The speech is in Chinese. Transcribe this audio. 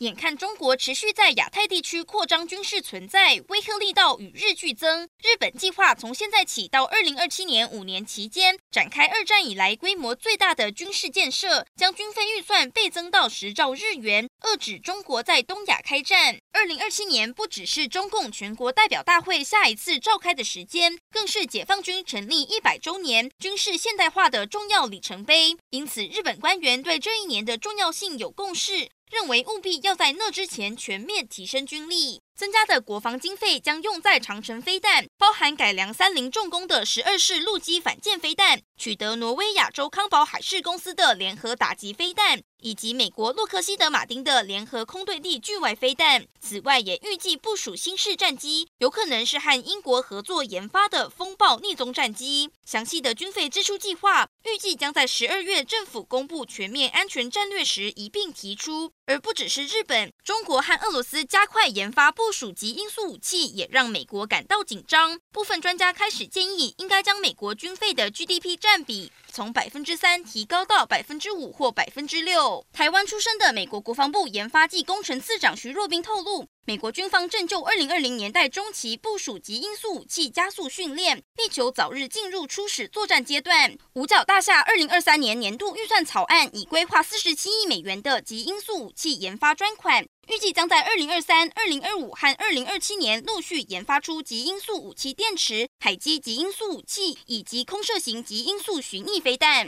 眼看中国持续在亚太地区扩张军事存在，威慑力道与日俱增。日本计划从现在起到二零二七年五年期间，展开二战以来规模最大的军事建设，将军费预算倍增到十兆日元，遏止中国在东亚开战。二零二七年不只是中共全国代表大会下一次召开的时间，更是解放军成立一百周年、军事现代化的重要里程碑。因此，日本官员对这一年的重要性有共识。认为务必要在那之前全面提升军力。增加的国防经费将用在长城飞弹，包含改良三菱重工的十二式陆基反舰飞弹，取得挪威亚洲康宝海事公司的联合打击飞弹，以及美国洛克希德马丁的联合空对地距外飞弹。此外，也预计部署新式战机，有可能是和英国合作研发的风暴逆踪战机。详细的军费支出计划，预计将在十二月政府公布全面安全战略时一并提出。而不只是日本，中国和俄罗斯加快研发部署及音速武器，也让美国感到紧张。部分专家开始建议，应该将美国军费的 GDP 占比从百分之三提高到百分之五或百分之六。台湾出生的美国国防部研发暨工程次长徐若冰透露，美国军方正就二零二零年代中期部署极音速武器加速训练，力求早日进入初始作战阶段。五角大厦二零二三年年度预算草案已规划四十七亿美元的极音速武器研发专款，预计将在二零二三、二零二五和二零二七年陆续研发出极音速武器电池、海基极音速武器以及空射型极音速巡弋飞弹。